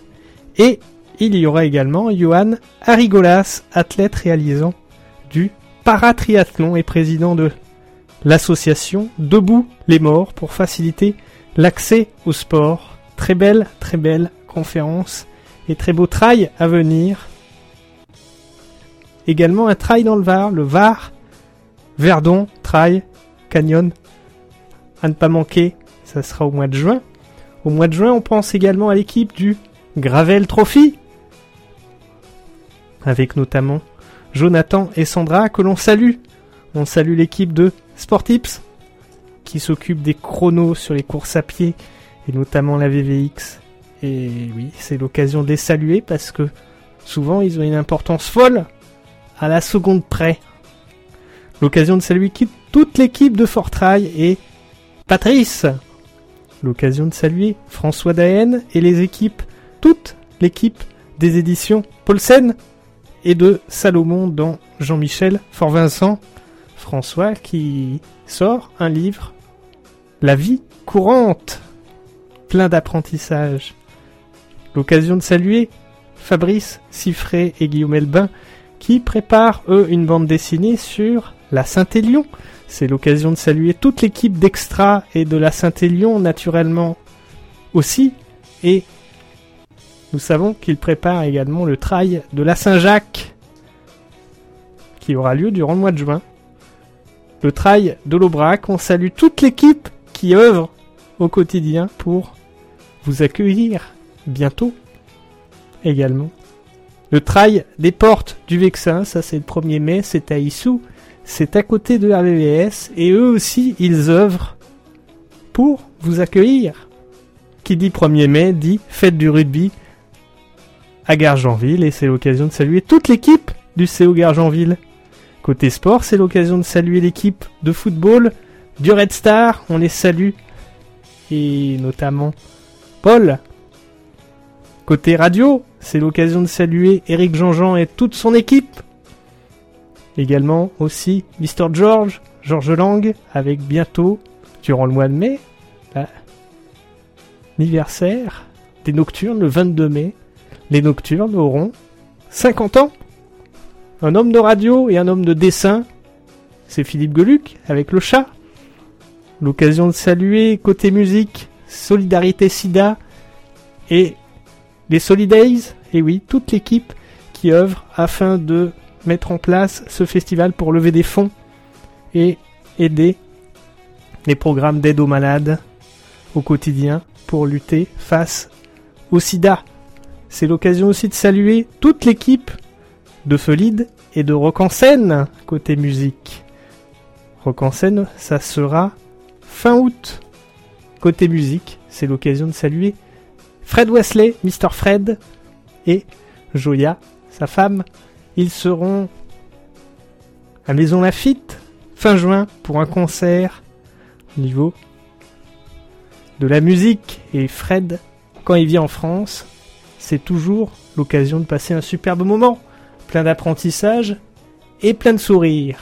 Et il y aura également Johan Arigolas, athlète réalisant du paratriathlon et président de l'association Debout les morts pour faciliter l'accès au sport. Très belle, très belle conférence et très beau trail à venir. Également un trail dans le Var, le Var, Verdon, trail, canyon, à ne pas manquer, ça sera au mois de juin. Au mois de juin, on pense également à l'équipe du Gravel Trophy, avec notamment Jonathan et Sandra que l'on salue. On salue l'équipe de Sportips qui s'occupe des chronos sur les courses à pied et notamment la VVX. Et oui, c'est l'occasion de les saluer parce que souvent ils ont une importance folle à la seconde près. L'occasion de saluer toute l'équipe de Fortrail et Patrice. L'occasion de saluer François Daen et les équipes, toute l'équipe des éditions Paulsen et de Salomon dans Jean-Michel Fort-Vincent. François qui sort un livre, La vie courante, plein d'apprentissage. L'occasion de saluer Fabrice Siffré et Guillaume Elbin qui préparent eux une bande dessinée sur la Saint-Élion. C'est l'occasion de saluer toute l'équipe d'Extra et de la Saint-Élion naturellement aussi. Et nous savons qu'ils préparent également le trail de la Saint-Jacques qui aura lieu durant le mois de juin. Le trail de l'Aubrac, on salue toute l'équipe qui œuvre au quotidien pour vous accueillir bientôt également. Le trail des portes du Vexin, ça c'est le 1er mai, c'est à Issou, c'est à côté de RVVS et eux aussi ils œuvrent pour vous accueillir. Qui dit 1er mai dit fête du rugby à Gargenville et c'est l'occasion de saluer toute l'équipe du CO Gargenville. Côté sport, c'est l'occasion de saluer l'équipe de football du Red Star, on les salue et notamment Paul. Côté radio, c'est l'occasion de saluer Eric Jean-Jean et toute son équipe. Également aussi Mr. George, George Lang, avec bientôt, durant le mois de mai, la- l'anniversaire des Nocturnes le 22 mai. Les Nocturnes auront 50 ans. Un homme de radio et un homme de dessin, c'est Philippe Geluc avec le chat. L'occasion de saluer côté musique Solidarité Sida et les Solidays, et oui, toute l'équipe qui œuvre afin de mettre en place ce festival pour lever des fonds et aider les programmes d'aide aux malades au quotidien pour lutter face au sida. C'est l'occasion aussi de saluer toute l'équipe de Felide et de Rock en scène côté musique. Rock en scène, ça sera fin août. Côté musique, c'est l'occasion de saluer Fred Wesley, Mr. Fred, et Joya, sa femme. Ils seront à Maison Lafitte fin juin pour un concert au niveau de la musique. Et Fred, quand il vient en France, c'est toujours l'occasion de passer un superbe moment, plein d'apprentissage et plein de sourires.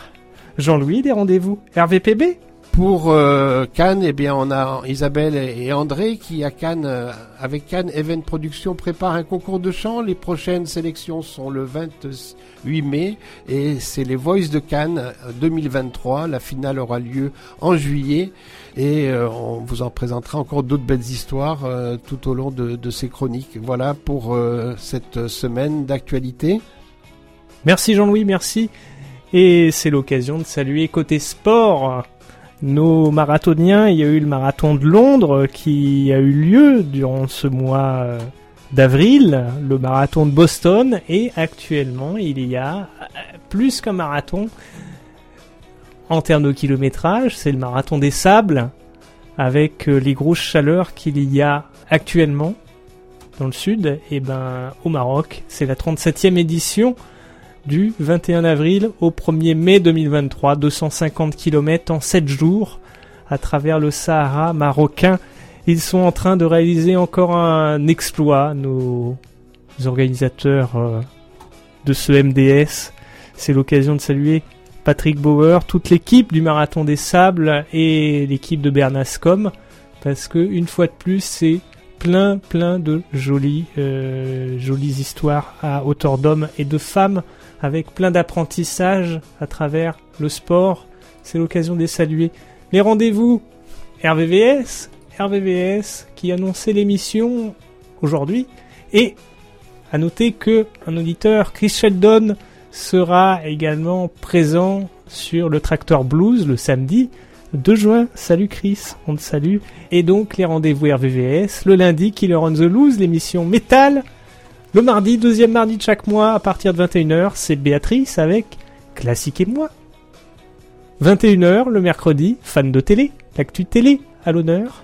Jean-Louis, des rendez-vous RVPB Pour euh, Cannes, eh bien, on a Isabelle et André qui, à Cannes, euh, avec Cannes Event Production, préparent un concours de chant. Les prochaines sélections sont le 28 mai et c'est les Voices de Cannes euh, 2023. La finale aura lieu en juillet et euh, on vous en présentera encore d'autres belles histoires euh, tout au long de, ces chroniques. Voilà pour euh, cette semaine d'actualité. Merci Jean-Louis, merci. Et c'est l'occasion de saluer côté sport nos marathoniens. Il y a eu le marathon de Londres qui a eu lieu durant ce mois d'avril, le marathon de Boston et actuellement il y a plus qu'un marathon en termes de kilométrage, c'est le marathon des sables avec euh, les grosses chaleurs qu'il y a actuellement dans le sud et ben au Maroc, c'est la 37e édition du 21 avril au 1er mai 2023, 250 km en 7 jours à travers le Sahara marocain. Ils sont en train de réaliser encore un exploit, nos organisateurs euh, de ce MDS. C'est l'occasion de saluer Patrick Bauer, toute l'équipe du Marathon des Sables et l'équipe de Bernascom, parce que une fois de plus, c'est plein plein de jolies euh, histoires à hauteur d'hommes et de femmes avec plein d'apprentissage à travers le sport. C'est l'occasion de saluer. Les rendez-vous RVVS, RVVS qui annonçait l'émission aujourd'hui et à noter que un auditeur Chris Sheldon sera également présent sur le Tracteur Blues le samedi 2 juin. Salut Chris, on te salue. Et donc les rendez-vous RVVS, le lundi Killer on the Loose, l'émission métal. Le mardi, deuxième mardi de chaque mois, à partir de 21h, c'est Béatrice avec Classique et moi. 21h le mercredi, fan de télé, l'actu télé à l'honneur.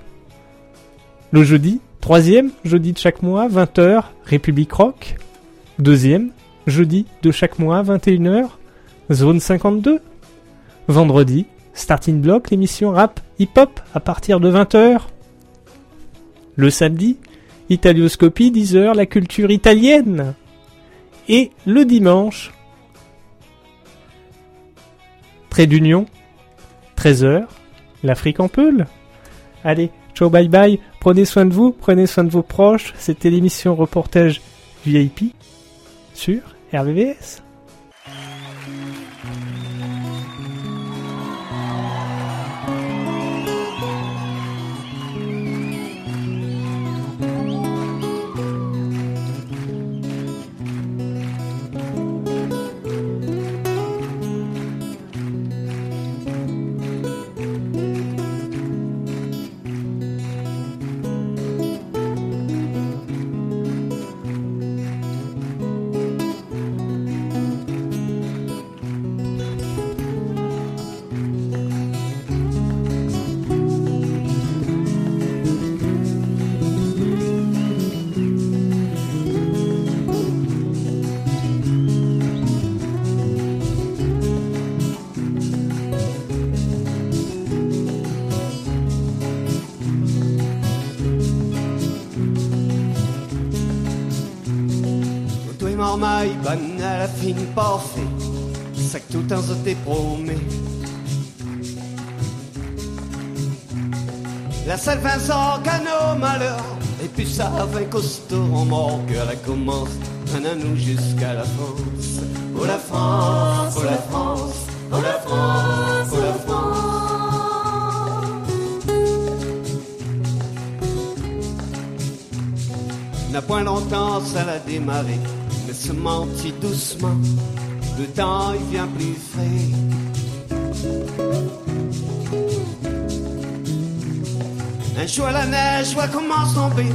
Le jeudi, troisième jeudi de chaque mois, 20h, République Rock. Deuxième jeudi de chaque mois, 21h, Zone 52. Vendredi, Starting Block, l'émission rap hip-hop à partir de 20h. Le samedi, Italioscopie, 10h, la culture italienne. Et le dimanche, Trait d'Union, 13h, l'Afrique en Peul. Allez, ciao bye bye, prenez soin de vous, prenez soin de vos proches. C'était l'émission reportage VIP sur RVVS. Toi va costaud en mort que la commence, un à nous jusqu'à la France. Oh la France, oh la France, oh la France, oh la France. N'a point longtemps ça l'a démarré, mais se mentit doucement. Le temps il vient plus frais. Un jour la neige voit commence tomber,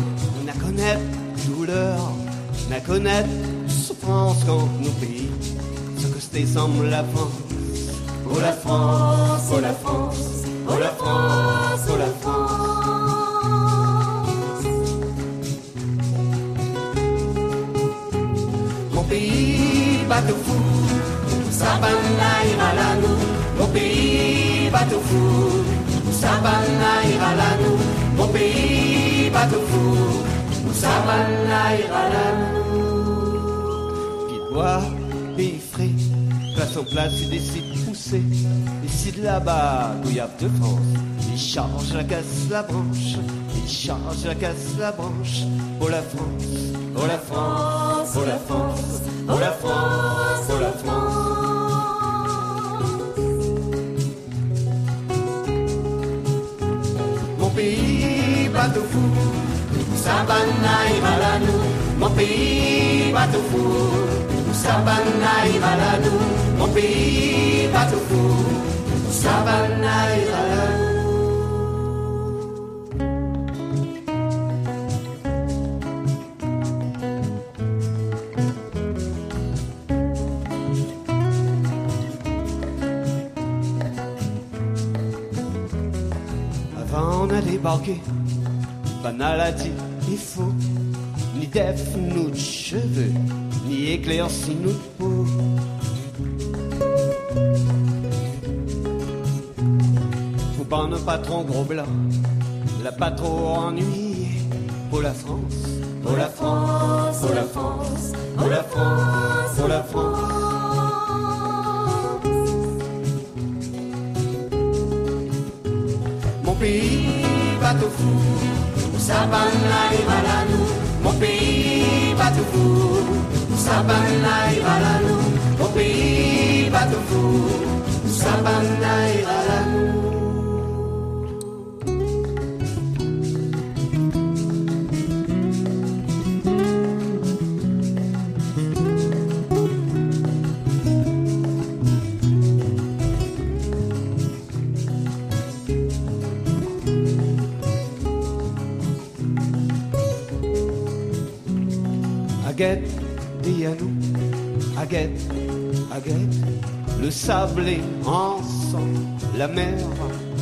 connaître douleur, on a connaître souffrance contre nos pays. Que c'était semble la France. Oh la France, oh la France, oh la France, oh la France. Mon pays bateau fou, Sabana ira là nous. Mon pays bateau fou, Sabana ira là nous. Mon pays bateau fou, Sabana ira. Puis bois, pays frais, place en place, il décide de pousser. Ici de là-bas, Gouillard de France. Il charge la casse, la branche. Il charge la casse, la branche. Oh la France, oh la France, oh la France, oh la France, oh la France. Mon pays bateau fou, Sabana ira là nous. Mon pays bateau fou, Sabana ira là nous. Mon pays bateau fou, Sabana ira là nous. Avant on a débarqué, pas maladie, il faut ni def nous de cheveux, ni éclairci nous de peau. Faut pas un patron gros blanc, la pas trop ennuyé pour la France, pour la France, pour la France, pour la France, pour la France. Mon pays bateau fou, Sabana ira là nous. Mon pays bateau fou, Sabana ira là nous. Mon pays bateau fou, Sabana ira là nous. Aguette, Dialou, Aguette, Aguette, le sable est ensemble, la mer,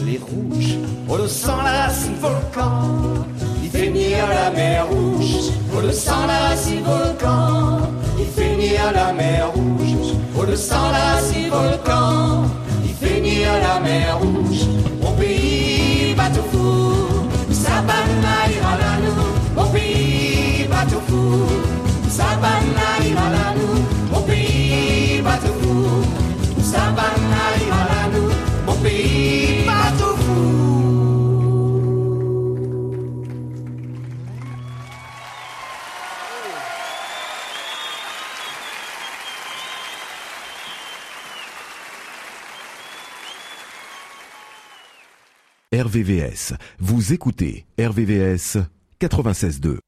les rouges, oh le sang la racine volcan, il fait nier la mer rouge, oh le sang la racine volcan, il fait nier la mer rouge, oh le sang la racine volcan, il fait nier la mer rouge, mon pays pays bateau fou, Sabana ira la nous, mon pays bateau fou. RVVS. Vous écoutez RVVS 96.2.